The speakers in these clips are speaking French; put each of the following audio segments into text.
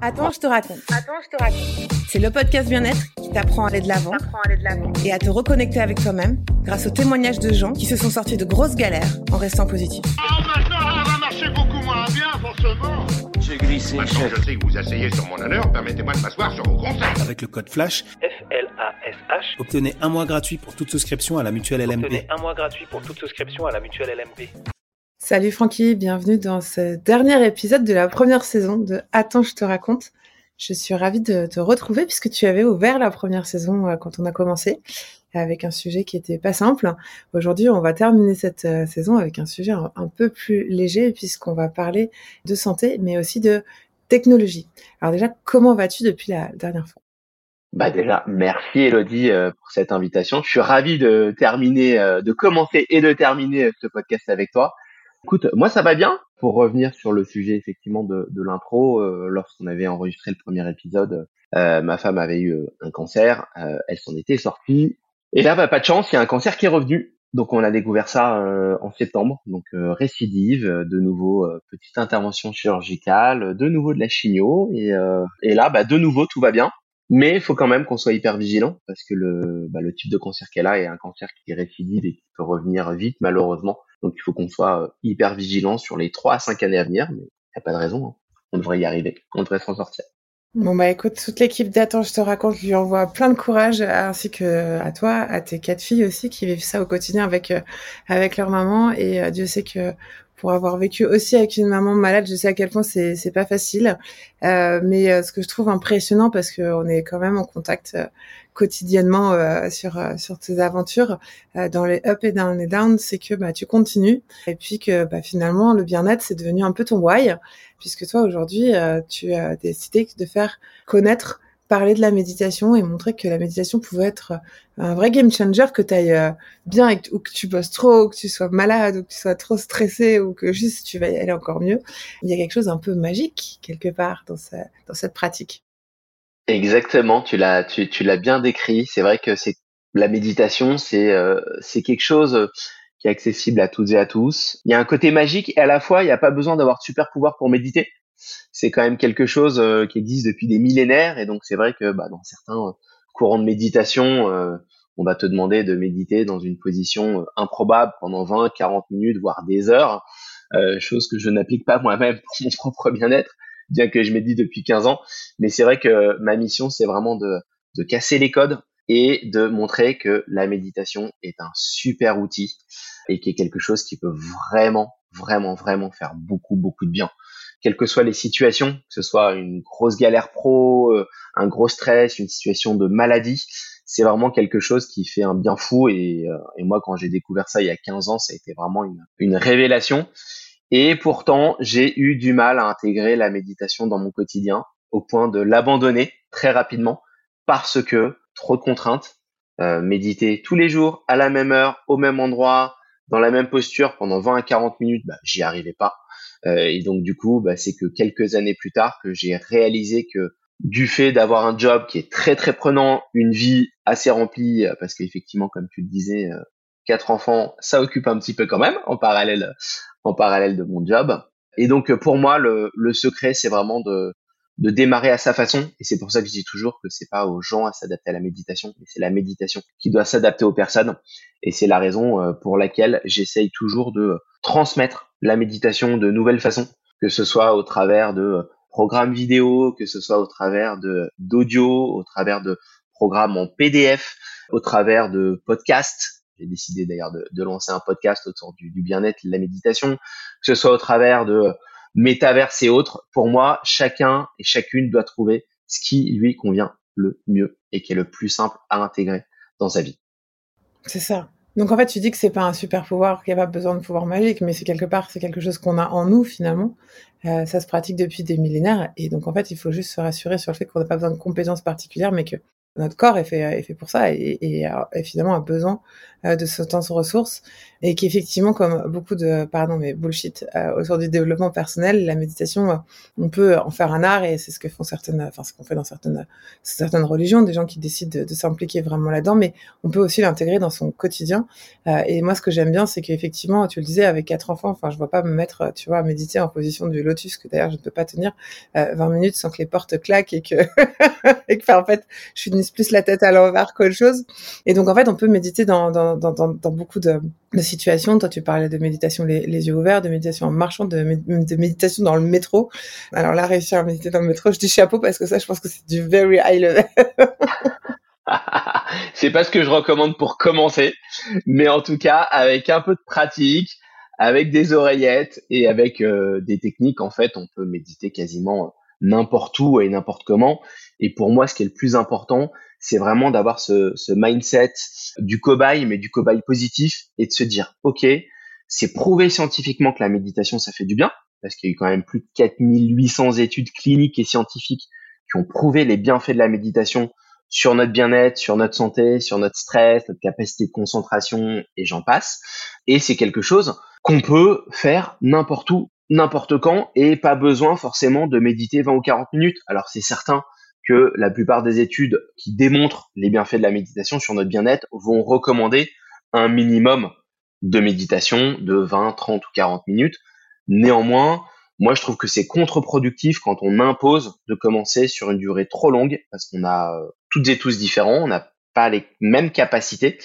Attends, je te raconte. Attends, je te raconte. C'est le podcast bien-être qui t'apprend à aller de l'avant et à te reconnecter avec toi-même grâce aux témoignages de gens qui se sont sortis de grosses galères en restant positifs. Oh, maintenant, ça va marcher beaucoup moins bien, forcément. J'ai glissé, Maintenant, chef. je sais que vous asseyez sur mon honneur, permettez-moi de m'asseoir sur vos conseils. Avec le code FLASH, F-L-A-S-H. obtenez un mois gratuit pour toute souscription à la mutuelle LMP. Obtenez un mois gratuit pour toute souscription à la mutuelle LMP. Salut Francky, bienvenue dans ce dernier épisode de la première saison de Attends, je te raconte. Je suis ravie de te retrouver puisque tu avais ouvert la première saison euh, quand on a commencé avec un sujet qui était pas simple. Aujourd'hui, on va terminer cette euh, saison avec un sujet un, un peu plus léger puisqu'on va parler de santé mais aussi de technologie. Alors déjà, comment vas-tu depuis la dernière fois? Bah déjà, merci Elodie euh, pour cette invitation. Je suis ravi de terminer, de commencer et de terminer ce podcast avec toi. Écoute, moi ça va bien. Pour revenir sur le sujet effectivement de, de l'intro, euh, lorsqu'on avait enregistré le premier épisode, euh, ma femme avait eu euh, un cancer, elle s'en était sortie. Et là, bah, pas de chance, il y a un cancer qui est revenu. Donc on a découvert ça en septembre, donc récidive, de nouveau petite intervention chirurgicale, de nouveau de la chimio, et, là, bah, de nouveau tout va bien. Mais il faut quand même qu'on soit hyper vigilant parce que le, bah, type de cancer qu'elle a est un cancer qui récidive et qui peut revenir vite malheureusement. Donc il faut qu'on soit euh, hyper vigilant sur les 3 à 5 années à venir, mais il n'y a pas de raison. hein. On devrait y arriver, on devrait s'en sortir. Bon bah écoute, toute l'équipe d'Attends, je te raconte, lui envoie plein de courage, ainsi que à toi, à tes quatre filles aussi qui vivent ça au quotidien avec euh, avec leur maman. Et euh, Dieu sait que pour avoir vécu aussi avec une maman malade, je sais à quel point c'est pas facile. Mais ce que je trouve impressionnant, parce que on est quand même en contact quotidiennement euh, sur euh, sur tes aventures, euh, dans les up et down et down, c'est que bah tu continues. Et puis que bah finalement le bien-être c'est devenu un peu ton why puisque toi aujourd'hui euh, tu as décidé de faire connaître parler de la méditation et montrer que la méditation pouvait être euh, un vrai game changer que tu ailles bien et que- ou que tu bosses trop ou que tu sois malade ou que tu sois trop stressé ou que juste tu vas y aller encore mieux. Il y a quelque chose un peu magique quelque part dans, ce- dans cette pratique Exactement, tu l'as, tu, tu l'as bien décrit. C'est vrai que c'est la méditation, c'est euh, c'est quelque chose euh, qui est accessible à toutes et à tous. Il y a un côté magique et à la fois, il n'y a pas besoin d'avoir de super pouvoir pour méditer. C'est quand même quelque chose euh, qui existe depuis des millénaires et donc c'est vrai que bah, dans certains euh, courants de méditation, euh, on va te demander de méditer dans une position improbable pendant 20, 40 minutes, voire des heures, chose que je n'applique pas moi-même pour mon propre bien-être, bien que je médite depuis 15 ans. Mais c'est vrai que ma mission, c'est vraiment de, casser les codes et de montrer que la méditation est un super outil et qui est quelque chose qui peut vraiment, vraiment, vraiment faire beaucoup, beaucoup de bien. Quelles que soient les situations, que ce soit une grosse galère pro, euh, un gros stress, une situation de maladie, c'est vraiment quelque chose qui fait un bien fou. Et, euh, moi, quand j'ai découvert ça il y a 15 ans, ça a été vraiment une révélation. Et pourtant, j'ai eu du mal à intégrer la méditation dans mon quotidien au point de l'abandonner très rapidement parce que trop de contraintes. Euh, méditer tous les jours à la même heure, au même endroit, dans la même posture pendant 20 à 40 minutes, bah, j'y arrivais pas. Euh, et donc du coup, bah, c'est que quelques années plus tard que j'ai réalisé que du fait d'avoir un job qui est très très prenant, une vie assez remplie, euh, parce qu'effectivement, comme tu le disais, quatre enfants, ça occupe un petit peu quand même en parallèle, de mon job. Et donc pour moi, le, secret, c'est vraiment de démarrer à sa façon. Et c'est pour ça que je dis toujours que c'est pas aux gens à s'adapter à la méditation, mais c'est la méditation qui doit s'adapter aux personnes. Et c'est la raison euh, pour laquelle j'essaye toujours de transmettre la méditation de nouvelles façons, que ce soit au travers de programmes vidéo, que ce soit au travers de d'audio, au travers de programmes en PDF, au travers de podcasts. J'ai décidé d'ailleurs de, lancer un podcast autour du, bien-être, de la méditation, que ce soit au travers de métaverse et autres, pour moi, chacun et chacune doit trouver ce qui lui convient le mieux et qui est le plus simple à intégrer dans sa vie. c'est ça. Donc en fait tu dis que c'est pas un super pouvoir qu'il n'y a pas besoin de pouvoir magique mais c'est quelque part c'est quelque chose qu'on a en nous finalement. Euh, ça se pratique depuis des millénaires. Et donc en fait il faut juste se rassurer sur le fait qu'on n'a pas besoin de compétences particulières mais que notre corps est fait, est fait pour ça et, et, et finalement a besoin euh, de certaines ressources. Et qu'effectivement, comme beaucoup de, pardon, mais bullshit euh, autour du développement personnel, la méditation, euh, on peut en faire un art et c'est ce que font certaines, enfin ce qu'on fait dans certaines certaines religions, des gens qui décident de, s'impliquer vraiment là-dedans, mais on peut aussi l'intégrer dans son quotidien. Euh, et moi, ce que j'aime bien, c'est qu'effectivement, tu le disais, avec quatre enfants, enfin, je vois pas me mettre, tu vois, à méditer en position du lotus, que d'ailleurs je ne peux pas tenir 20 minutes sans que les portes claquent et que, et que, en fait, je finisse plus la tête à l'envers qu'autre chose. Et donc, en fait, on peut méditer dans, dans, dans, dans beaucoup de situations. Toi, tu parlais de méditation les, yeux ouverts, de méditation en marchant, de, méditation dans le métro. Alors là, réussir à méditer dans le métro, je dis chapeau parce que ça, je pense que c'est du very high level. c'est pas ce que je recommande pour commencer, mais en tout cas, avec un peu de pratique, avec des oreillettes et avec euh, des techniques, en fait, on peut méditer quasiment n'importe où et n'importe comment. Et pour moi, ce qui est le plus important, c'est vraiment d'avoir ce, mindset du cobaye, mais du cobaye positif, et de se dire, OK, c'est prouvé scientifiquement que la méditation, ça fait du bien, parce qu'il y a eu quand même plus de 4800 études cliniques et scientifiques qui ont prouvé les bienfaits de la méditation sur notre bien-être, sur notre santé, sur notre stress, notre capacité de concentration, et j'en passe. Et c'est quelque chose qu'on peut faire n'importe où, n'importe quand, et pas besoin forcément de méditer 20 ou 40 minutes. Alors c'est certain, que la plupart des études qui démontrent les bienfaits de la méditation sur notre bien-être vont recommander un minimum de méditation de 20, 30 ou 40 minutes. Néanmoins, moi je trouve que c'est contre-productif quand on impose de commencer sur une durée trop longue parce qu'on a euh, toutes et tous différents, on n'a pas les mêmes capacités.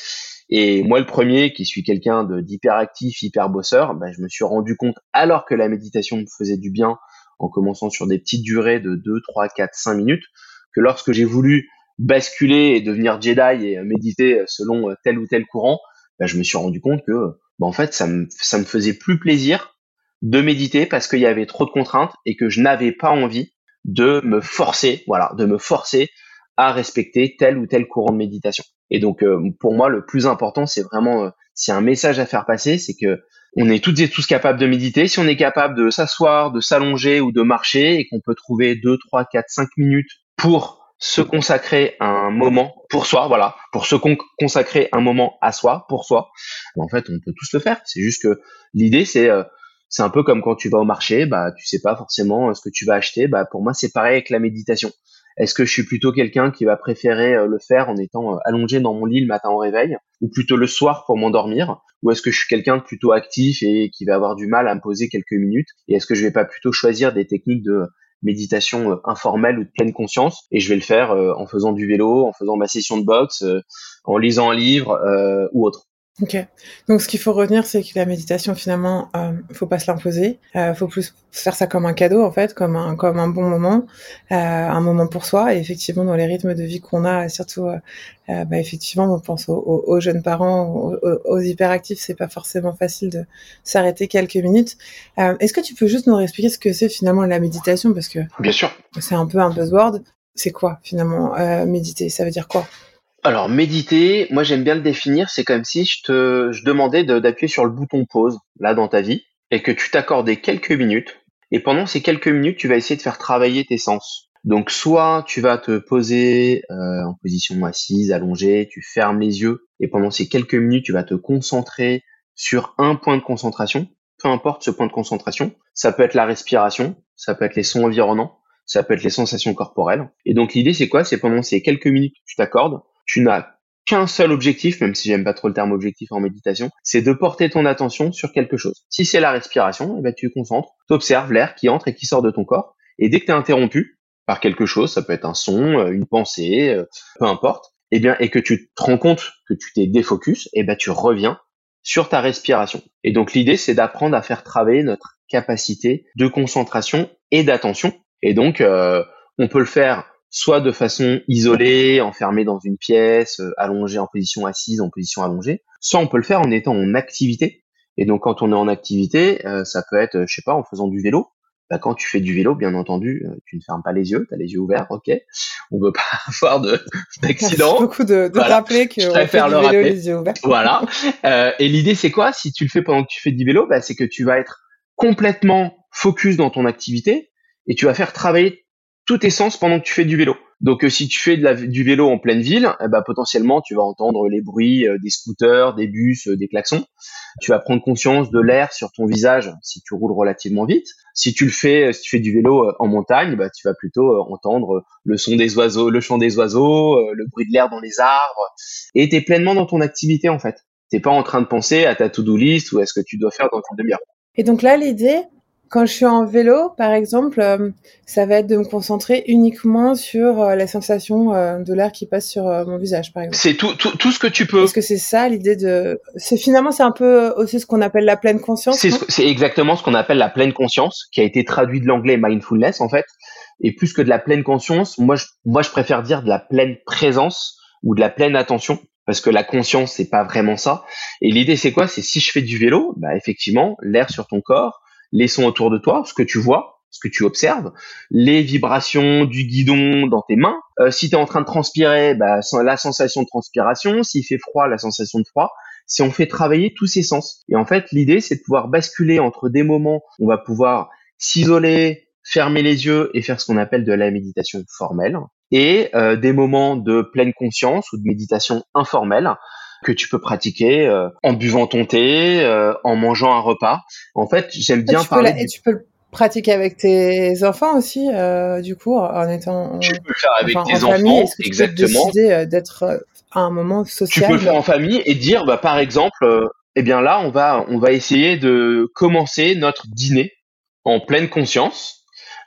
Et moi le premier qui suis quelqu'un d'hyperactif, hyper bosseur, ben, je me suis rendu compte alors que la méditation me faisait du bien en commençant sur des petites durées de 2, 3, 4, 5 minutes, que lorsque j'ai voulu basculer et devenir Jedi et méditer selon tel ou tel courant, bah, je me suis rendu compte que bah, en fait ça me, ça me faisait plus plaisir de méditer parce qu'il y avait trop de contraintes et que je n'avais pas envie de me forcer, voilà, de me forcer à respecter tel ou tel courant de méditation. Et donc euh, pour moi le plus important c'est vraiment euh, s'il y a un message à faire passer, c'est que on est toutes et tous capables de méditer. Si on est capable de s'asseoir, de s'allonger ou de marcher et qu'on peut trouver 2, 3, 4, 5 minutes pour se consacrer un moment pour soi, voilà, pour se consacrer un moment à soi, pour soi. En fait, on peut tous le faire. C'est juste que l'idée, c'est euh, c'est un peu comme quand tu vas au marché, bah tu sais pas forcément euh, ce que tu vas acheter. Bah pour moi, c'est pareil avec la méditation. Est-ce que je suis plutôt quelqu'un qui va préférer euh, le faire en étant allongé dans mon lit le matin au réveil, ou plutôt le soir pour m'endormir, ou est-ce que je suis quelqu'un plutôt actif et qui va avoir du mal à me poser quelques minutes, et est-ce que je vais pas plutôt choisir des techniques de méditation euh, informelle ou de pleine conscience et je vais le faire euh, en faisant du vélo, en faisant ma session de boxe, euh, en lisant un livre ou autre. Ok. Donc, ce qu'il faut retenir, c'est que la méditation, finalement, euh, faut pas se l'imposer. Euh, faut plus faire ça comme un cadeau, en fait, comme un comme un bon moment, euh, un moment pour soi. Et effectivement, dans les rythmes de vie qu'on a, surtout, euh, euh, bah, effectivement, on pense aux, aux, jeunes parents, aux, aux, hyperactifs, c'est pas forcément facile de s'arrêter quelques minutes. Est-ce que tu peux juste nous expliquer ce que c'est finalement la méditation, parce que bien sûr, c'est un peu un buzzword. C'est quoi finalement méditer? Ça veut dire quoi? Alors méditer, moi j'aime bien le définir, c'est comme si je te je demandais d'appuyer sur le bouton pause là dans ta vie et que tu t'accordais quelques minutes et pendant ces quelques minutes tu vas essayer de faire travailler tes sens. Donc soit tu vas te poser euh, en position assise, allongée, tu fermes les yeux et pendant ces quelques minutes tu vas te concentrer sur un point de concentration, peu importe ce point de concentration. Ça peut être la respiration, ça peut être les sons environnants, ça peut être les sensations corporelles. Et donc l'idée c'est quoi? C'est pendant ces quelques minutes que tu t'accordes, tu n'as qu'un seul objectif, même si j'aime pas trop le terme objectif en méditation, c'est de porter ton attention sur quelque chose. Si c'est la respiration, eh ben tu concentres, tu observes l'air qui entre et qui sort de ton corps, et dès que tu es interrompu par quelque chose, ça peut être un son, euh, une pensée, euh, peu importe, eh bien, et que tu te rends compte que tu t'es défocus, eh ben tu reviens sur ta respiration. Et donc l'idée, c'est d'apprendre à faire travailler notre capacité de concentration et d'attention. Et donc, euh, on peut le faire soit de façon isolée, enfermée dans une pièce, euh, allongée en position assise, en position allongée, soit on peut le faire en étant en activité. Et donc quand on est en activité, euh, ça peut être, je sais pas, en faisant du vélo. Bah, quand tu fais du vélo, bien entendu, euh, tu ne fermes pas les yeux, tu as les yeux ouverts, ok. On veut pas avoir de d'accident. beaucoup de, de rappeler que je préfère le vélo, les yeux ouverts. Voilà. et l'idée c'est quoi? Si tu le fais pendant que tu fais du vélo, bah, c'est que tu vas être complètement focus dans ton activité et tu vas faire travailler tous tes sens pendant que tu fais du vélo. Donc, euh, si tu fais du vélo en pleine ville, eh ben, potentiellement, tu vas entendre les bruits euh, des scooters, des bus, euh, des klaxons. Tu vas prendre conscience de l'air sur ton visage si tu roules relativement vite. Si tu le fais, si tu fais du vélo en montagne, bah, tu vas plutôt entendre le son des oiseaux, le chant des oiseaux, le bruit de l'air dans les arbres. Et tu es pleinement dans ton activité, en fait. T'es pas en train de penser à ta to-do list ou à ce que tu dois faire dans une demi-heure. Et donc là, l'idée, quand je suis en vélo, par exemple, euh, ça va être de me concentrer uniquement sur euh, la sensation euh, de l'air qui passe sur mon visage, par exemple. C'est tout, tout, tout ce que tu peux. Est-ce que c'est ça l'idée de C'est finalement c'est un peu aussi ce qu'on appelle la pleine conscience. C'est exactement ce qu'on appelle la pleine conscience, qui a été traduit de l'anglais mindfulness en fait. Et plus que de la pleine conscience, moi je, moi je préfère dire de la pleine présence ou de la pleine attention parce que la conscience c'est pas vraiment ça. Et l'idée c'est quoi? C'est si je fais du vélo, bah effectivement l'air sur ton corps les sons autour de toi, ce que tu vois, ce que tu observes, les vibrations du guidon dans tes mains. Euh, si tu es en train de transpirer, bah, la sensation de transpiration. S'il fait froid, la sensation de froid. Si on fait travailler tous ces sens. Et en fait, l'idée, c'est de pouvoir basculer entre des moments où on va pouvoir s'isoler, fermer les yeux et faire ce qu'on appelle de la méditation formelle, et euh, des moments de pleine conscience ou de méditation informelle que tu peux pratiquer euh, en buvant ton thé, euh, en mangeant un repas. En fait, j'aime bien parler. Et tu peux le pratiquer avec tes enfants aussi, euh, du coup, en étant. Tu peux le faire avec tes enfants, que exactement. Tu peux décider d'être à un moment social. Tu peux le faire en famille et dire, bah, par exemple, eh bien là, on va, on va essayer de commencer notre dîner en pleine conscience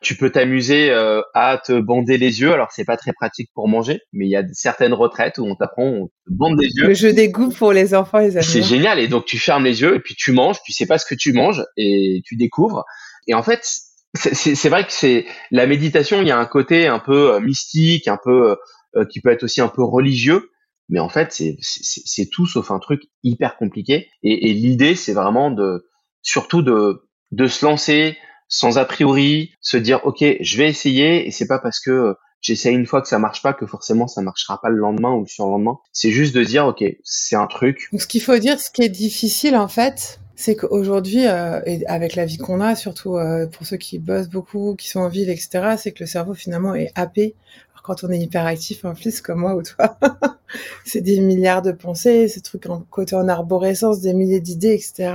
tu peux t'amuser euh, à te bander les yeux. Alors c'est pas très pratique pour manger, mais il y a certaines retraites où on t'apprend, on te bande les yeux. Le jeu des goûts pour les enfants, les C'est génial. Et donc tu fermes les yeux et puis tu manges. Tu sais pas ce que tu manges et tu découvres. Et en fait, c'est vrai que c'est la méditation. Il y a un côté un peu euh, mystique, un peu euh, qui peut être aussi un peu religieux. Mais en fait, c'est tout sauf un truc hyper compliqué. Et, et l'idée, c'est vraiment de surtout de de se lancer sans a priori, se dire ok, je vais essayer et c'est pas parce que euh, j'essaye une fois que ça marche pas que forcément ça marchera pas le lendemain ou le surlendemain. C'est juste de dire ok, c'est un truc. Donc ce qu'il faut dire, ce qui est difficile en fait, c'est qu'aujourd'hui, euh, et avec la vie qu'on a, surtout euh, pour ceux qui bossent beaucoup, qui sont en ville, etc., c'est que le cerveau finalement est happé. Alors, quand on est hyperactif en plus, comme moi ou toi, c'est des milliards de pensées, ce truc en côté en arborescence, des milliers d'idées, etc.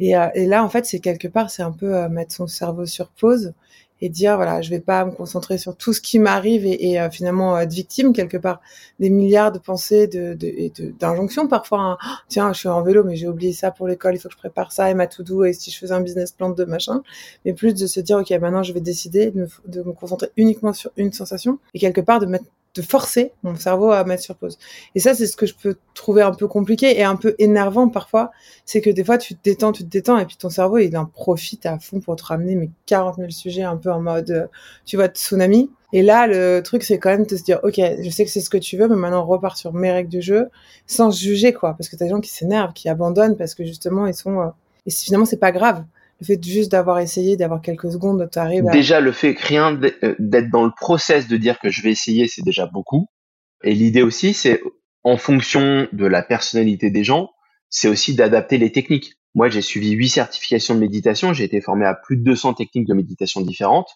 Et, euh, et là, en fait, c'est quelque part, c'est un peu euh, mettre son cerveau sur pause et dire voilà, je vais pas me concentrer sur tout ce qui m'arrive et, et euh, finalement être victime quelque part des milliards de pensées, de, de, d'injonctions parfois. Hein. Tiens, je suis en vélo, mais j'ai oublié ça pour l'école, il faut que je prépare ça et ma to do et si je faisais un business plan de machin. Mais plus de se dire ok, maintenant je vais décider de me concentrer uniquement sur une sensation et quelque part de mettre de forcer mon cerveau à mettre sur pause. Et ça, c'est ce que je peux trouver un peu compliqué et un peu énervant parfois. C'est que des fois, tu te détends, tu te détends, et puis ton cerveau, il en profite à fond pour te ramener mes 40 000 sujets un peu en mode, euh, tu vois, tsunami. Et là, le truc, c'est quand même de se dire, OK, je sais que c'est ce que tu veux, mais maintenant, on repart sur mes règles du jeu, sans juger, quoi. Parce que t'as des gens qui s'énervent, qui abandonnent, parce que justement, ils sont... Euh, et finalement, c'est pas grave le fait juste d'avoir essayé, d'avoir quelques secondes, tu arrives à... Déjà, le fait rien euh, d'être dans le process de dire que je vais essayer, c'est déjà beaucoup. Et l'idée aussi, c'est en fonction de la personnalité des gens, c'est aussi d'adapter les techniques. Moi, j'ai suivi huit certifications de méditation, j'ai été formé à plus de 200 techniques de méditation différentes.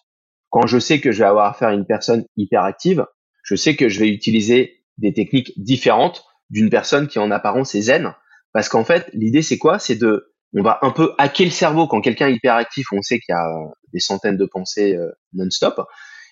Quand je sais que je vais avoir affaire à une personne hyperactive, je sais que je vais utiliser des techniques différentes d'une personne qui en apparence est zen. Parce qu'en fait, l'idée, c'est quoi? C'est de on va un peu hacker le cerveau quand quelqu'un est hyperactif, on sait qu'il y a euh, des centaines de pensées euh, non-stop.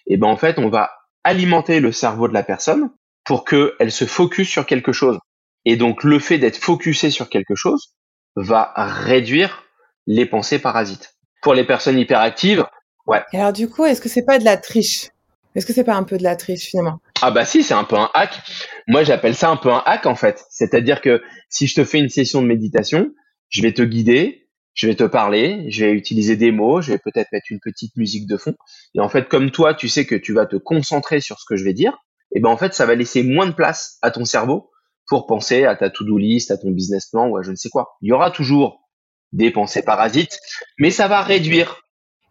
Et ben en fait, on va alimenter le cerveau de la personne pour qu'elle se focus sur quelque chose. Et donc le fait d'être focusé sur quelque chose va réduire les pensées parasites. Pour les personnes hyperactives, ouais. Et alors du coup, est-ce que c'est pas de la triche? Est-ce que c'est pas un peu de la triche finalement? Ah bah si, c'est un peu un hack. Moi, j'appelle ça un peu un hack en fait. C'est-à-dire que si je te fais une session de méditation, je vais te guider, je vais te parler, je vais utiliser des mots, je vais peut-être mettre une petite musique de fond. Et en fait, comme toi, tu sais que tu vas te concentrer sur ce que je vais dire, et ben en fait, ça va laisser moins de place à ton cerveau pour penser à ta to-do list, à ton business plan ou à je ne sais quoi. Il y aura toujours des pensées parasites, mais ça va réduire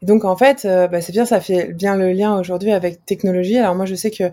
donc en fait, euh, bah, c'est bien, ça fait bien le lien aujourd'hui avec technologie. Alors moi, je sais que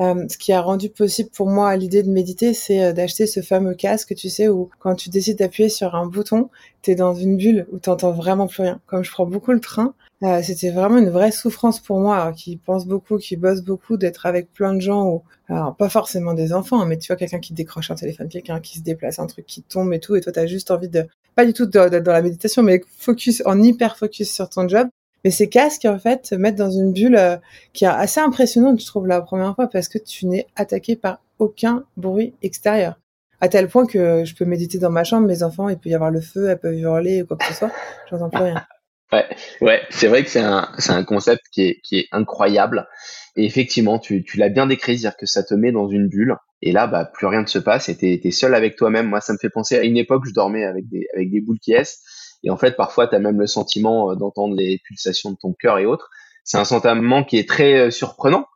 euh, ce qui a rendu possible pour moi l'idée de méditer, c'est euh, d'acheter ce fameux casque, tu sais, où quand tu décides d'appuyer sur un bouton, tu es dans une bulle où tu vraiment plus rien. Comme je prends beaucoup le train, euh, c'était vraiment une vraie souffrance pour moi, qui pense beaucoup, qui bosse beaucoup, d'être avec plein de gens, ou alors pas forcément des enfants, hein, mais tu vois quelqu'un qui décroche un téléphone, quelqu'un qui se déplace, un truc qui tombe et tout, et toi t'as juste envie de, pas du tout d'être dans la méditation, mais focus, en hyper focus sur ton job. Mais ces casques, en fait, te mettent dans une bulle euh, qui est assez impressionnante, je trouve, la première fois, parce que tu n'es attaqué par aucun bruit extérieur. À tel point que je peux méditer dans ma chambre, mes enfants, il peut y avoir le feu, elles peuvent hurler ou quoi que ce soit, j'entends plus rien. Ouais, ouais, c'est vrai que c'est un, c'est un concept qui est, qui est incroyable. Et effectivement, tu, tu l'as bien décrit, c'est-à-dire que ça te met dans une bulle. Et là, bah, plus rien ne se passe et t'es, t'es seul avec toi-même. Moi, ça me fait penser à une époque, je dormais avec des, avec des boules qui est. Et en fait, parfois, tu as même le sentiment euh, d'entendre les pulsations de ton cœur et autres. C'est un sentiment qui est très euh, surprenant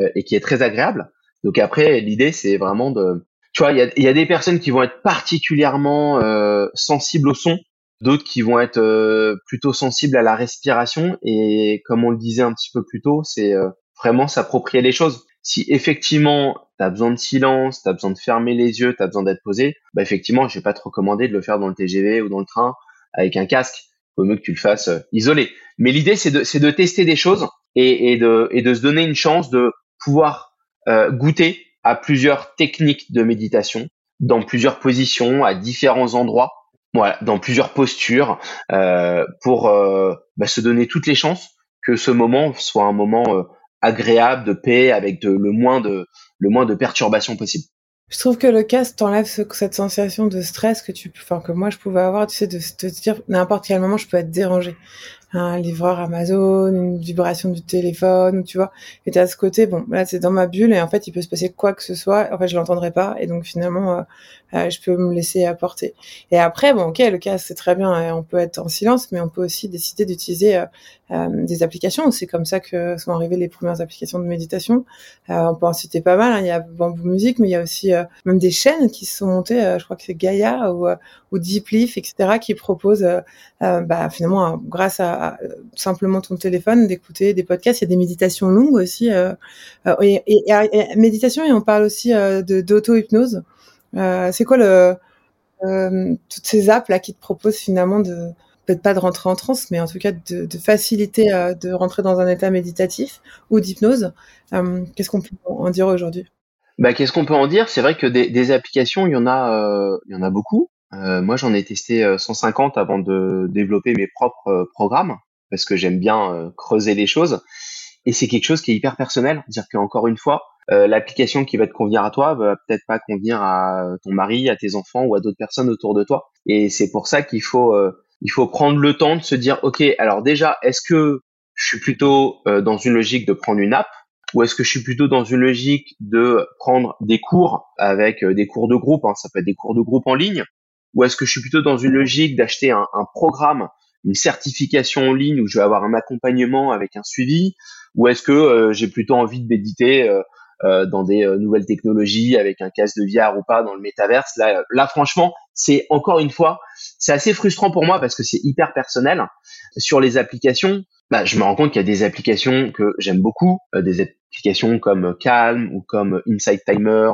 euh, et qui est très agréable. Donc après, l'idée, c'est vraiment de... Tu vois, il y a, y a, des personnes qui vont être particulièrement euh, sensibles au son, d'autres qui vont être plutôt sensibles à la respiration. Et comme on le disait un petit peu plus tôt, c'est vraiment s'approprier les choses. Si effectivement, tu as besoin de silence, tu as besoin de fermer les yeux, tu as besoin d'être posé, bah effectivement, je vais pas te recommander de le faire dans le TGV ou dans le train avec un casque. Il vaut mieux que tu le fasses euh, isolé. Mais l'idée, c'est de, tester des choses et, de, se donner une chance de pouvoir euh, goûter à plusieurs techniques de méditation dans plusieurs positions, à différents endroits, voilà, dans plusieurs postures, euh, pour bah, se donner toutes les chances que ce moment soit un moment agréable, de paix, avec le moins de le de perturbations possible. Je trouve que le casque t'enlève ce, cette sensation de stress que tu, enfin que moi je pouvais avoir, tu sais, de te dire n'importe quel moment je peux être dérangé. Un livreur Amazon, une vibration du téléphone, tu vois. Et t'as ce côté, bon, là c'est dans ma bulle et en fait il peut se passer quoi que ce soit, en fait je l'entendrai pas et donc finalement euh, euh, je peux me laisser apporter. Et après, bon, ok, le casque c'est très bien, on peut être en silence, mais on peut aussi décider d'utiliser euh, des applications. C'est comme ça que sont arrivées les premières applications de méditation. On peut en citer pas mal. Hein. Il y a Bamboo Music, mais il y a aussi même des chaînes qui se sont montées. je crois que c'est Gaia ou, ou Deep Leaf, etc., qui proposent, bah, finalement, grâce à, simplement ton téléphone, d'écouter des podcasts. Il y a des méditations longues aussi. Et, et, et, méditation, et on parle aussi de d'auto-hypnose. c'est quoi le toutes ces apps là qui te proposent finalement de peut-être pas de rentrer en transe, mais en tout cas de, faciliter euh, de rentrer dans un état méditatif ou d'hypnose. Euh, Qu'est-ce qu'on peut en dire aujourd'hui? Bah, Qu'est-ce qu'on peut en dire? C'est vrai que des, applications, il y en a, euh, il y en a beaucoup. Euh, moi, j'en ai testé 150 avant de développer mes propres programmes, parce que j'aime bien creuser les choses. Et c'est quelque chose qui est hyper personnel. C'est-à-dire qu'encore une fois, l'application qui va te convenir à toi va peut-être pas convenir à ton mari, à tes enfants ou à d'autres personnes autour de toi. Et c'est pour ça qu'il faut il faut prendre le temps de se dire, OK, alors déjà, est-ce que je suis plutôt euh, dans une logique de prendre une app ou est-ce que je suis plutôt dans une logique de prendre des cours avec euh, des cours de groupe, hein, ça peut être des cours de groupe en ligne, ou est-ce que je suis plutôt dans une logique d'acheter un, un, programme, une certification en ligne où je vais avoir un accompagnement avec un suivi, ou est-ce que euh, j'ai plutôt envie de méditer euh, dans des euh, nouvelles technologies avec un casque de VR ou pas dans le métaverse? Là, là franchement, c'est encore une fois, c'est assez frustrant pour moi parce que c'est hyper personnel. Sur les applications, bah, je me rends compte qu'il y a des applications que j'aime beaucoup, euh, des applications comme Calm ou comme Insight Timer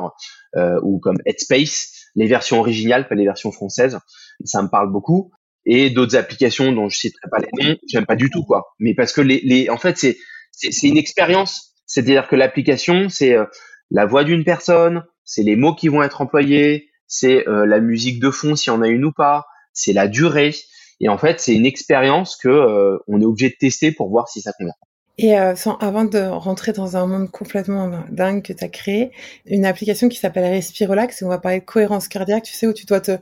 euh, ou comme Headspace, les versions originales, pas les versions françaises. Ça me parle beaucoup. Et d'autres applications dont je citerai pas les noms, j'aime pas du tout quoi. Mais parce que les, les en fait c'est c'est une expérience c'est-à-dire que l'application, c'est euh, la voix d'une personne, c'est les mots qui vont être employés, c'est euh, la musique de fond s'il y en a une ou pas, c'est la durée. Et en fait, c'est une expérience que euh, on est obligé de tester pour voir si ça convient. Et euh, avant de rentrer dans un monde complètement dingue que tu as créé, une application qui s'appelle Respirolax, où on va parler de cohérence cardiaque, tu sais, où tu dois te,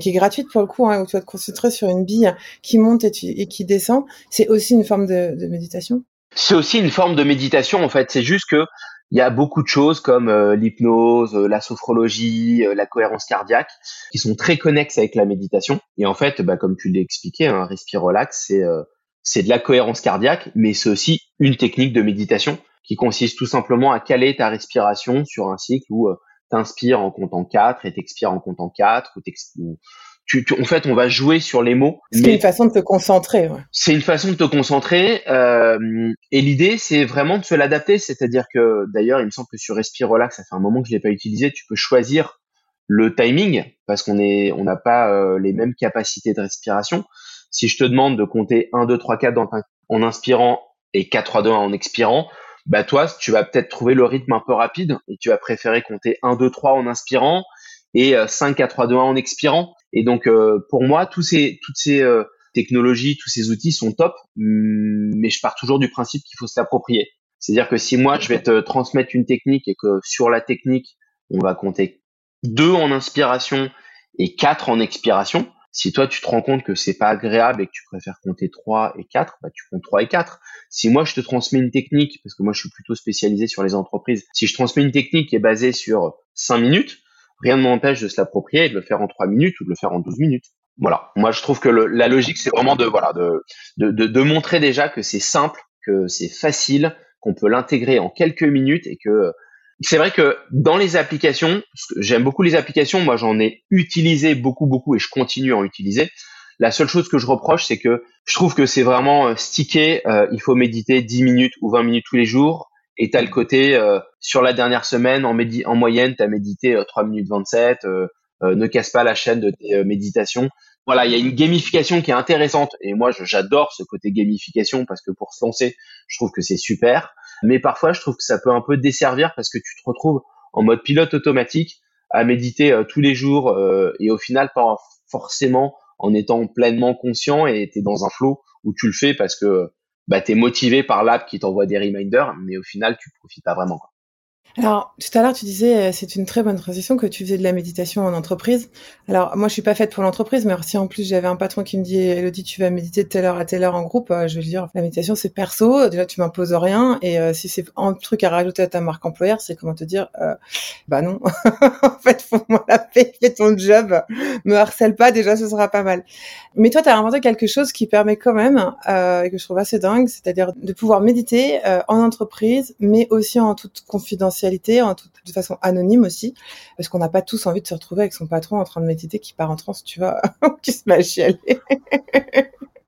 qui est gratuite pour le coup, hein, où tu dois te concentrer sur une bille qui monte et, qui descend. C'est aussi une forme de, méditation c'est aussi une forme de méditation en fait. C'est juste que il y a beaucoup de choses comme euh, l'hypnose, euh, la sophrologie, euh, la cohérence cardiaque qui sont très connexes avec la méditation. Et en fait, bah, comme tu l'as expliqué, un hein, relax, c'est c'est de la cohérence cardiaque, mais c'est aussi une technique de méditation qui consiste tout simplement à caler ta respiration sur un cycle où tu inspires en comptant 4 et t'expires en comptant 4 ou, tu, tu, en fait, on va jouer sur les mots. C'est une façon de te concentrer. Ouais. C'est une façon de te concentrer. Euh, et l'idée, c'est vraiment de se l'adapter. C'est-à-dire que, d'ailleurs, il me semble que sur Respire Relax, ça fait un moment que je l'ai pas utilisé. Tu peux choisir le timing parce qu'on est, on n'a pas euh, les mêmes capacités de respiration. Si je te demande de compter 1, 2, 3, 4 dans ta, en inspirant et 4, 3, 2, 1 en expirant, bah toi, tu vas peut-être trouver le rythme un peu rapide et tu vas préférer compter 1, 2, 3 en inspirant et 5, 4, 3, 2, 1 en expirant. Et donc, euh, pour moi, tous ces, toutes ces euh, technologies, tous ces outils sont top, mais je pars toujours du principe qu'il faut se l'approprier. C'est-à-dire que si moi, je vais te transmettre une technique et que sur la technique, on va compter 2 en inspiration et 4 en expiration, si toi, tu te rends compte que c'est pas agréable et que tu préfères compter 3 et 4, bah, tu comptes 3 et 4. Si moi, je te transmets une technique, parce que moi, je suis plutôt spécialisé sur les entreprises, si je transmets une technique qui est basée sur 5 minutes, rien ne m'empêche de se l'approprier et de le faire en 3 minutes ou de le faire en 12 minutes. Voilà. Moi, je trouve que la logique, c'est vraiment de, voilà, de, de, de montrer déjà que c'est simple, que c'est facile, qu'on peut l'intégrer en quelques minutes et que c'est vrai que dans les applications, j'aime beaucoup les applications, moi j'en ai utilisé beaucoup, beaucoup et je continue à en utiliser. La seule chose que je reproche, c'est que je trouve que c'est vraiment euh, stické, euh, il faut méditer 10 minutes ou 20 minutes tous les jours, et t'as le côté, euh, sur la dernière semaine, en, médi en moyenne, t'as médité 3 minutes 27, ne casse pas la chaîne de tes méditations. Voilà, il y a une gamification qui est intéressante, et moi j'adore ce côté gamification, parce que pour se lancer, je trouve que c'est super. Mais parfois, je trouve que ça peut un peu desservir parce que tu te retrouves en mode pilote automatique à méditer euh, tous les jours euh, et au final pas forcément en étant pleinement conscient et tu es dans un flow où tu le fais parce que bah, tu motivé par l'app qui t'envoie des reminders, mais au final, tu profites pas vraiment. Quoi. Alors, tout à l'heure, tu disais, euh, c'est une très bonne transition que tu faisais de la méditation en entreprise. Alors, moi, je suis pas faite pour l'entreprise, mais si en plus j'avais un patron qui me dit, Elodie, tu vas méditer de telle heure à telle heure en groupe, euh, je vais lui dire, la méditation, c'est perso. Déjà, tu m'imposes rien. Et euh, si c'est un truc à rajouter à ta marque employeur, c'est comment te dire, bah non, en fait, faut moi la paix, fais ton job, me harcèle pas, déjà, ce sera pas mal. Mais toi, tu as inventé quelque chose qui permet quand même, et que je trouve assez dingue, c'est-à-dire de pouvoir méditer en entreprise, mais aussi en toute en de façon anonyme aussi, parce qu'on n'a pas tous envie de se retrouver avec son patron en train de méditer qui part en transe, tu vois, qui se met à chialer.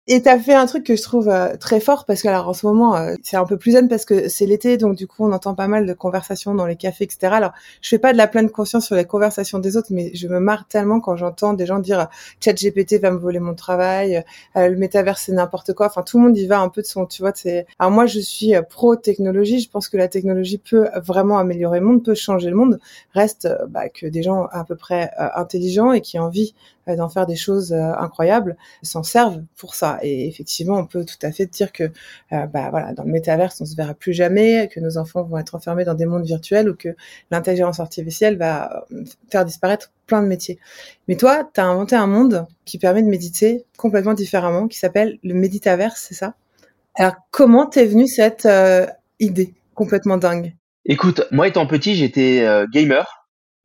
Et t'as fait un truc que je trouve euh, très fort parce que alors en ce moment euh, c'est un peu plus zen parce que c'est l'été donc du coup on entend pas mal de conversations dans les cafés etc. Alors je fais pas de la pleine conscience sur les conversations des autres mais je me marre tellement quand j'entends des gens dire Chat GPT va me voler mon travail, euh, le métaverse c'est n'importe quoi. Enfin tout le monde y va un peu de son tu vois. C'est alors moi je suis pro technologie. Je pense que la technologie peut vraiment améliorer le monde, peut changer le monde. Reste bah, que des gens à peu près intelligents et qui ont envie d'en faire des choses incroyables s'en servent pour ça. Et effectivement, on peut tout à fait dire que, euh, bah voilà, dans le métaverse, on se verra plus jamais, que nos enfants vont être enfermés dans des mondes virtuels ou que l'intelligence artificielle va euh, faire disparaître plein de métiers. Mais toi, tu as inventé un monde qui permet de méditer complètement différemment, qui s'appelle le méditaverse, c'est ça? Alors, comment t'es venue cette euh, idée complètement dingue? Écoute, moi étant petit, j'étais gamer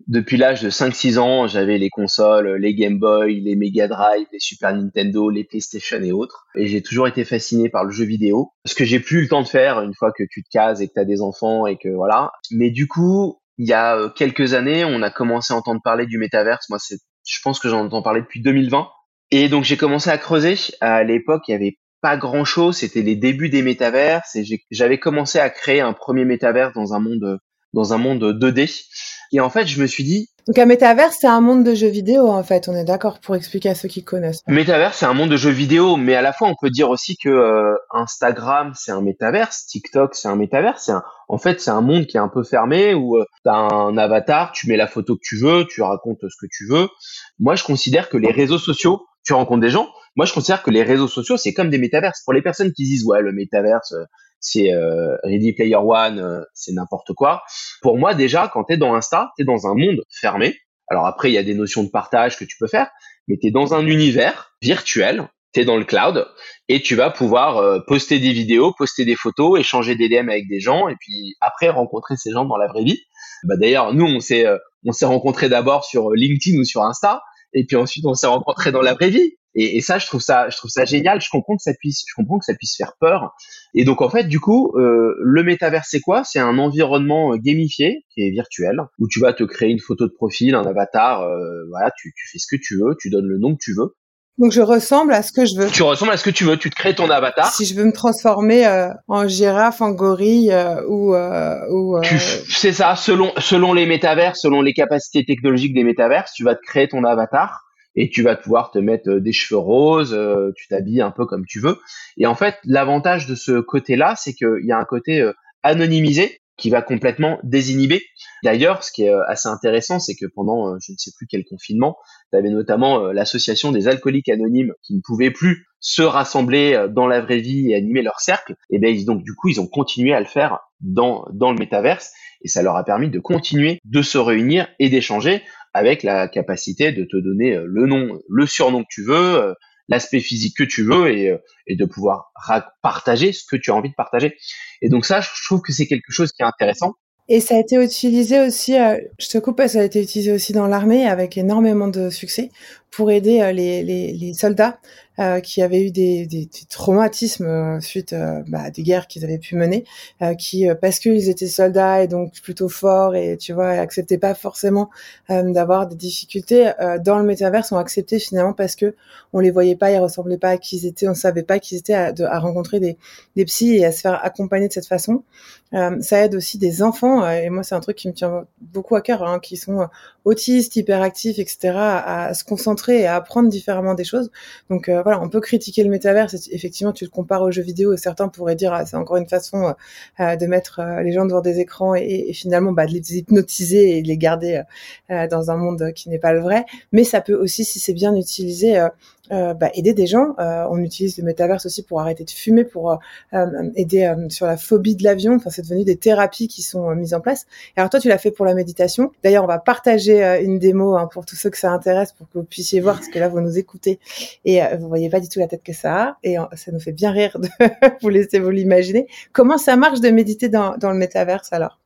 depuis l'âge de 5-6 ans, j'avais les consoles, les Game Boy, les Mega Drive, les Super Nintendo, les PlayStation et autres. Et j'ai toujours été fasciné par le jeu vidéo. Ce que j'ai plus eu le temps de faire une fois que tu te cases et que tu as des enfants et que voilà. Mais du coup, il y a euh, quelques années, on a commencé à entendre parler du métaverse. Moi, c'est, je pense que j'en entends parler depuis 2020. Et donc, j'ai commencé à creuser. À l'époque, il y avait pas grand chose. C'était les débuts des métaverses et j'avais commencé à créer un premier métaverse dans un monde, dans un monde 2D. Et en fait, je me suis dit. Donc un métaverse, c'est un monde de jeux vidéo, en fait. On est d'accord pour expliquer à ceux qui connaissent. Métaverse, c'est un monde de jeux vidéo, mais à la fois, on peut dire aussi que euh, Instagram, c'est un métaverse, TikTok, c'est un métaverse. Un... En fait, c'est un monde qui est un peu fermé où euh, tu as un avatar, tu mets la photo que tu veux, tu racontes ce que tu veux. Moi, je considère que les réseaux sociaux, tu rencontres des gens. Moi, je considère que les réseaux sociaux, c'est comme des métaverses. Pour les personnes qui disent, ouais, le métaverse, euh, c'est euh, Ready Player One, euh, c'est n'importe quoi. Pour moi, déjà, quand tu es dans Insta, tu es dans un monde fermé. Alors après, il y a des notions de partage que tu peux faire, mais tu es dans un univers virtuel, tu es dans le cloud, et tu vas pouvoir euh, poster des vidéos, poster des photos, échanger des DM avec des gens, et puis après rencontrer ces gens dans la vraie vie. Bah, D'ailleurs, nous, on s'est on s'est rencontrés d'abord sur LinkedIn ou sur Insta, et puis ensuite on s'est rencontrés dans la vraie vie. Et, et, ça, je trouve ça, je trouve ça génial. Je comprends que ça puisse, je comprends que ça puisse faire peur. Et donc en fait, du coup, euh, le métavers, c'est quoi? C'est un environnement euh, gamifié qui est virtuel où tu vas te créer une photo de profil, un avatar. Euh, voilà, tu, tu fais ce que tu veux, tu donnes le nom que tu veux. Donc je ressemble à ce que je veux. Tu ressembles à ce que tu veux. Tu te crées ton avatar. Si je veux me transformer euh, en girafe, en gorille euh, ou euh, ou. C'est ça. Selon selon les métavers, selon les capacités technologiques des métavers, tu vas te créer ton avatar et tu vas pouvoir te mettre des cheveux roses, tu t'habilles un peu comme tu veux. Et en fait, l'avantage de ce côté-là, c'est qu'il y a un côté anonymisé qui va complètement désinhiber. D'ailleurs, ce qui est euh, assez intéressant, c'est que pendant euh, je ne sais plus quel confinement, tu avais notamment euh, l'association des alcooliques anonymes qui ne pouvaient plus se rassembler dans la vraie vie et animer leur cercle. Et bien donc du coup, ils ont continué à le faire dans dans le métaverse et ça leur a permis de continuer de se réunir et d'échanger avec la capacité de te donner le nom, le surnom que tu veux, l'aspect physique que tu veux et, euh, de pouvoir partager ce que tu as envie de partager. Et donc ça, je trouve que c'est quelque chose qui est intéressant. Et ça a été utilisé aussi, euh, je te coupe, ça a été utilisé aussi dans l'armée avec énormément de succès pour aider euh, les, les, les soldats euh, qui avaient eu des, des, des traumatismes euh, suite euh, bah, des guerres qu'ils avaient pu mener, qui parce qu'ils étaient soldats et donc plutôt forts et tu vois acceptaient pas forcément d'avoir des difficultés dans le métaverse, ont accepté finalement parce que on les voyait pas, ils ressemblaient pas à qui ils étaient, on savait pas qu'ils étaient à, à, rencontrer des, des psys et à se faire accompagner de cette façon. ça aide aussi des enfants et moi c'est un truc qui me tient beaucoup à cœur, hein, qui sont autistes, hyperactifs, etc., à se concentrer et à apprendre différemment des choses. Donc voilà, on peut critiquer le métaverse. Effectivement, tu le compares aux jeux vidéo et certains pourraient dire ah, c'est encore une façon euh, euh, de mettre euh, les gens devant des écrans et, finalement bah, de les hypnotiser et de les garder dans un monde qui n'est pas le vrai. Mais ça peut aussi, si c'est bien utilisé, euh, bah, aider des gens. Euh, on utilise le métaverse aussi pour arrêter de fumer, pour euh, aider sur la phobie de l'avion. Enfin, c'est devenu des thérapies qui sont mises en place. Alors toi, tu l'as fait pour la méditation. D'ailleurs, on va partager une démo hein, pour tous ceux que ça intéresse, pour que vous puissiez voir, parce que là, vous nous écoutez et vous voyez pas du tout la tête que ça a. Et ça nous fait bien rire de vous laisser vous l'imaginer. Comment ça marche de méditer dans, dans le métaverse alors?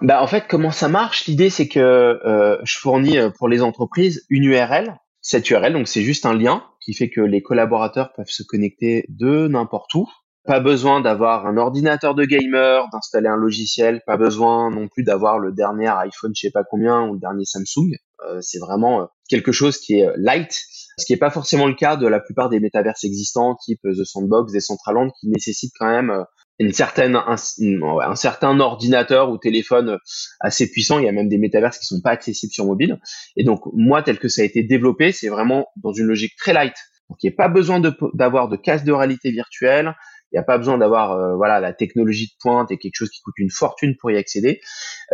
Bah en fait, comment ça marche? L'idée, c'est que euh, je fournis pour les entreprises une URL cette URL, donc c'est juste un lien qui fait que les collaborateurs peuvent se connecter de n'importe où. Pas besoin d'avoir un ordinateur de gamer, d'installer un logiciel, pas besoin non plus d'avoir le dernier iPhone je sais pas combien ou le dernier Samsung. Euh, c'est vraiment euh, quelque chose qui est euh, light, ce qui n'est pas forcément le cas de la plupart des métaverses existants, type The Sandbox, Decentraland, qui nécessitent quand même une certaine un, un, certain ordinateur ou téléphone assez puissant. Il y a même des métaverses qui sont pas accessibles sur mobile. Et donc moi, tel que ça a été développé, c'est vraiment dans une logique très light. Donc il n'y a pas besoin d'avoir de, casque de réalité virtuelle. Il n'y a pas besoin d'avoir euh, voilà la technologie de pointe et quelque chose qui coûte une fortune pour y accéder.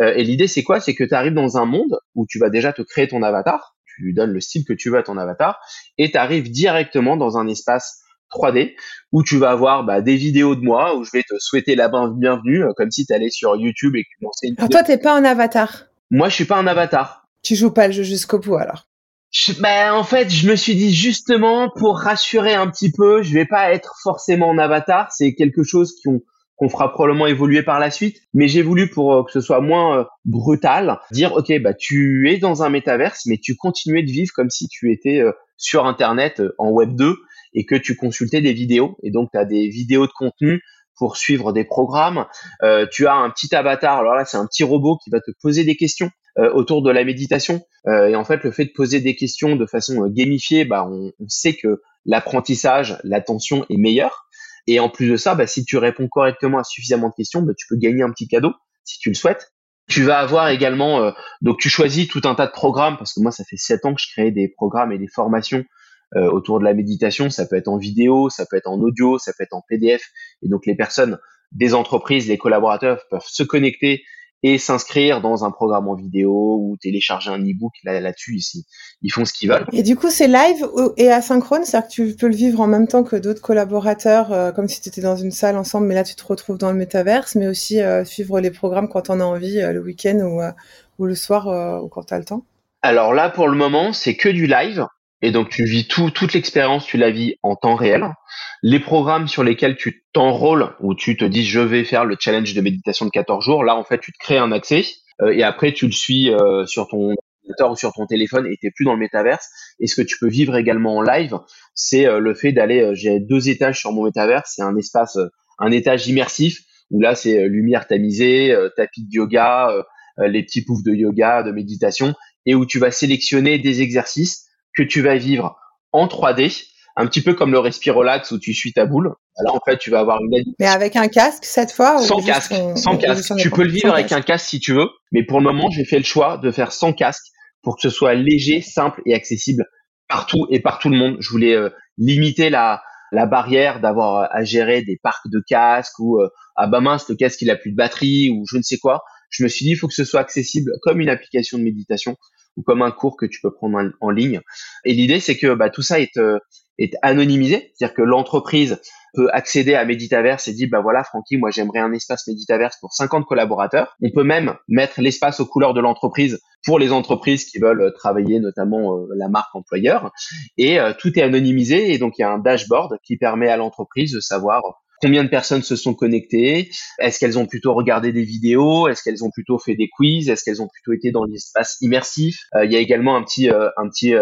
Euh, et l'idée c'est quoi? C'est que tu arrives dans un monde où tu vas déjà te créer ton avatar, tu lui donnes le style que tu veux à ton avatar, et tu arrives directement dans un espace 3D où tu vas avoir bah, des vidéos de moi où je vais te souhaiter la bienvenue euh, comme si tu allais sur YouTube et que tu lançais une alors toi t'es pas un avatar. Moi je suis pas un avatar. Tu joues pas le jeu jusqu'au bout alors. Bah, en fait, je me suis dit justement pour rassurer un petit peu, je vais pas être forcément en avatar, c'est quelque chose qu'on qu'on fera probablement évoluer par la suite, mais j'ai voulu pour euh, que ce soit moins euh, brutal, dire ok bah tu es dans un métaverse, mais tu continuais de vivre comme si tu étais sur internet en web 2 et que tu consultais des vidéos. Et donc, tu as des vidéos de contenu pour suivre des programmes. Euh, tu as un petit avatar, alors là, c'est un petit robot qui va te poser des questions euh, autour de la méditation. Euh, et en fait, le fait de poser des questions de façon gamifiée, bah, on, sait que l'apprentissage, l'attention est meilleure. Et en plus de ça, bah, si tu réponds correctement à suffisamment de questions, bah, tu peux gagner un petit cadeau si tu le souhaites. Tu vas avoir également, donc tu choisis tout un tas de programmes, parce que moi ça fait sept ans que je crée des programmes et des formations euh, autour de la méditation. Ça peut être en vidéo, ça peut être en audio, ça peut être en PDF. Et donc les personnes, des entreprises, les collaborateurs peuvent se connecter et s'inscrire dans un programme en vidéo ou télécharger un e-book là-dessus ici. Ils font ce qu'ils veulent. Et du coup, c'est live et asynchrone, c'est-à-dire que tu peux le vivre en même temps que d'autres collaborateurs, euh, comme si tu étais dans une salle ensemble, mais là tu te retrouves dans le métaverse, mais aussi euh, suivre les programmes quand on a envie, le week-end ou, ou le soir ou quand tu as le temps. Alors là, pour le moment, c'est que du live. Et donc tu vis tout, toute l'expérience, tu la vis en temps réel. Les programmes sur lesquels tu t'enrôles, où tu te dis je vais faire le challenge de méditation de 14 jours, là en fait tu te crées un accès euh, et après tu le suis euh, sur ton ordinateur ou sur ton téléphone et t'es plus dans le métaverse. Et ce que tu peux vivre également en live, c'est euh, le fait d'aller, j'ai deux étages sur mon métaverse, c'est un espace, un étage immersif où là c'est lumière tamisée, tapis de yoga, les petits poufs de yoga, de méditation, et où tu vas sélectionner des exercices que tu vas vivre en 3D, un petit peu comme le respirolax où tu suis ta boule. Là, en fait, tu vas avoir une Mais avec un casque cette fois Sans casque, sans casque. Tu peux le vivre avec un casque si tu veux, mais pour le moment, j'ai fait le choix de faire sans casque pour que ce soit léger, simple et accessible partout et par tout le monde. Je voulais limiter la la barrière d'avoir à gérer des parcs de casques ou ah bah mince le casque il a plus de batterie ou je ne sais quoi. Je me suis dit il faut que ce soit accessible comme une application de méditation ou comme un cours que tu peux prendre en, ligne. Et l'idée c'est que bah, tout ça est est anonymisé, c'est-à-dire que l'entreprise peut accéder à Meditaverse et dire bah voilà Francky, moi j'aimerais un espace Meditaverse pour 50 collaborateurs. On peut même mettre l'espace aux couleurs de l'entreprise pour les entreprises qui veulent travailler notamment euh, la marque employeur et euh, tout est anonymisé et donc il y a un dashboard qui permet à l'entreprise de savoir combien de personnes se sont connectées, est-ce qu'elles ont plutôt regardé des vidéos, est-ce qu'elles ont plutôt fait des quiz, est-ce qu'elles ont plutôt été dans l'espace immersif? Euh, il y a également un petit un petit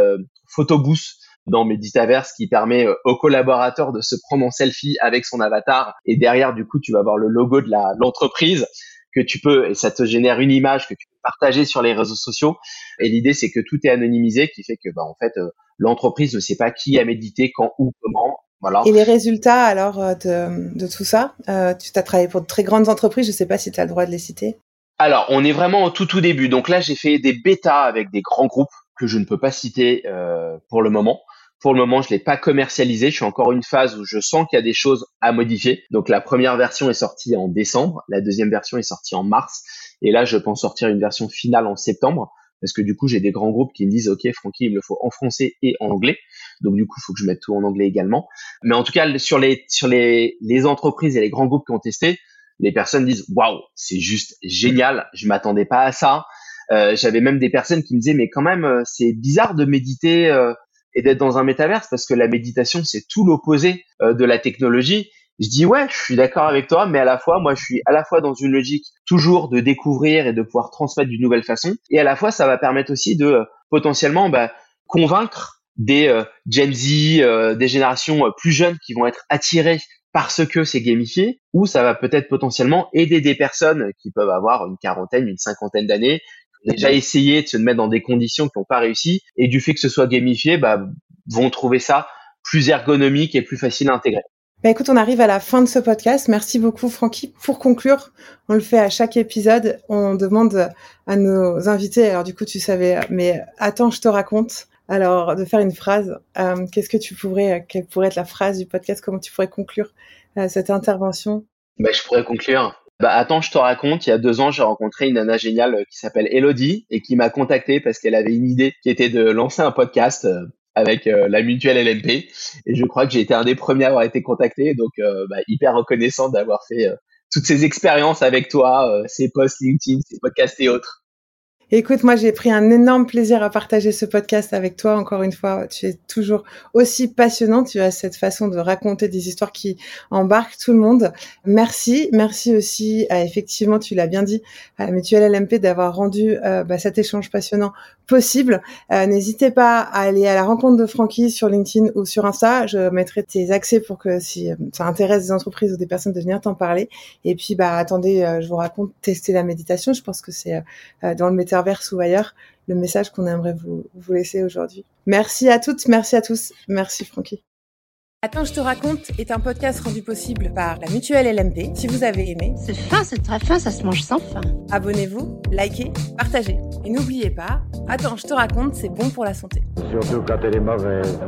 photo booth dans Meditaverse qui permet euh, aux collaborateurs de se prendre en selfie avec son avatar. Et derrière du coup tu vas avoir le logo de la l'entreprise que tu peux et ça te génère une image que tu peux partager sur les réseaux sociaux. Et l'idée c'est que tout est anonymisé qui fait que bah en fait euh, l'entreprise ne sait pas qui a médité quand où comment voilà. Et les résultats alors euh, de, de tout ça Tu t'as travaillé pour de très grandes entreprises, je ne sais pas si tu as le droit de les citer. Alors, on est vraiment au tout tout début. Donc là, j'ai fait des bêtas avec des grands groupes que je ne peux pas citer euh, pour le moment. Pour le moment, je l'ai pas commercialisé. Je suis encore une phase où je sens qu'il y a des choses à modifier. Donc la première version est sortie en décembre, la deuxième version est sortie en mars, et là je pense sortir une version finale en septembre. Parce que du coup, j'ai des grands groupes qui me disent, OK, Francky, il me le faut en français et en anglais. Donc, du coup, il faut que je mette tout en anglais également. Mais en tout cas, sur les, sur les, les entreprises et les grands groupes qui ont testé, les personnes disent, waouh, c'est juste génial. Je m'attendais pas à ça. Euh, j'avais même des personnes qui me disaient, mais quand même, euh, c'est bizarre de méditer euh, et d'être dans un métaverse parce que la méditation c'est tout l'opposé euh, de la technologie. Je dis ouais, je suis d'accord avec toi, mais à la fois moi je suis à la fois dans une logique toujours de découvrir et de pouvoir transmettre d'une nouvelle façon, et à la fois ça va permettre aussi de euh, potentiellement bah, convaincre des euh, Gen Z, des générations plus jeunes qui vont être attirées parce que c'est gamifié, ou ça va peut-être potentiellement aider des personnes qui peuvent avoir une quarantaine, une cinquantaine d'années, déjà essayé de se mettre dans des conditions qui n'ont pas réussi et du fait que ce soit gamifié, bah, vont trouver ça plus ergonomique et plus facile à intégrer. Bah écoute, on arrive à la fin de ce podcast. Merci beaucoup, Francky. Pour conclure, on le fait à chaque épisode. On demande à nos invités, alors du coup, tu savais, mais attends, je te raconte. Alors, de faire une phrase. Euh, qu'est-ce que tu pourrais, quelle pourrait être la phrase du podcast? Comment tu pourrais conclure euh, cette intervention? Bah, Je pourrais conclure bah attends, je te raconte, il y a deux ans, j'ai rencontré une nana géniale euh, qui s'appelle Elodie et qui m'a contacté parce qu'elle avait une idée qui était de lancer un podcast euh, avec euh, la mutuelle LMP. Et je crois que j'ai été un des premiers à avoir été contacté, donc bah, hyper reconnaissant d'avoir fait toutes ces expériences avec toi, ces posts LinkedIn, ces podcasts et autres. Écoute, moi j'ai pris un énorme plaisir à partager ce podcast avec toi. Encore une fois, tu es toujours aussi passionnant. Tu as cette façon de raconter des histoires qui embarquent tout le monde. Merci, merci aussi, à, effectivement, tu l'as bien dit, à la mutuelle LMP d'avoir rendu euh, bah, cet échange passionnant possible. Euh, n'hésitez pas à aller à la rencontre de Francky sur LinkedIn ou sur Insta. Je mettrai tes accès pour que si euh, ça intéresse des entreprises ou des personnes de venir t'en parler. Et puis, bah attendez, je vous raconte tester la méditation. Je pense que c'est dans le métier ou ailleurs, le message qu'on aimerait vous, vous laisser aujourd'hui. Merci à toutes, merci à tous, merci Francky. Attends, je te raconte est un podcast rendu possible par la mutuelle LMP. Si vous avez aimé, c'est fin, c'est très fin, ça se mange sans fin. Abonnez-vous, likez, partagez. Et n'oubliez pas, Attends, je te raconte, c'est bon pour la santé. Surtout quand elle est mauvaise.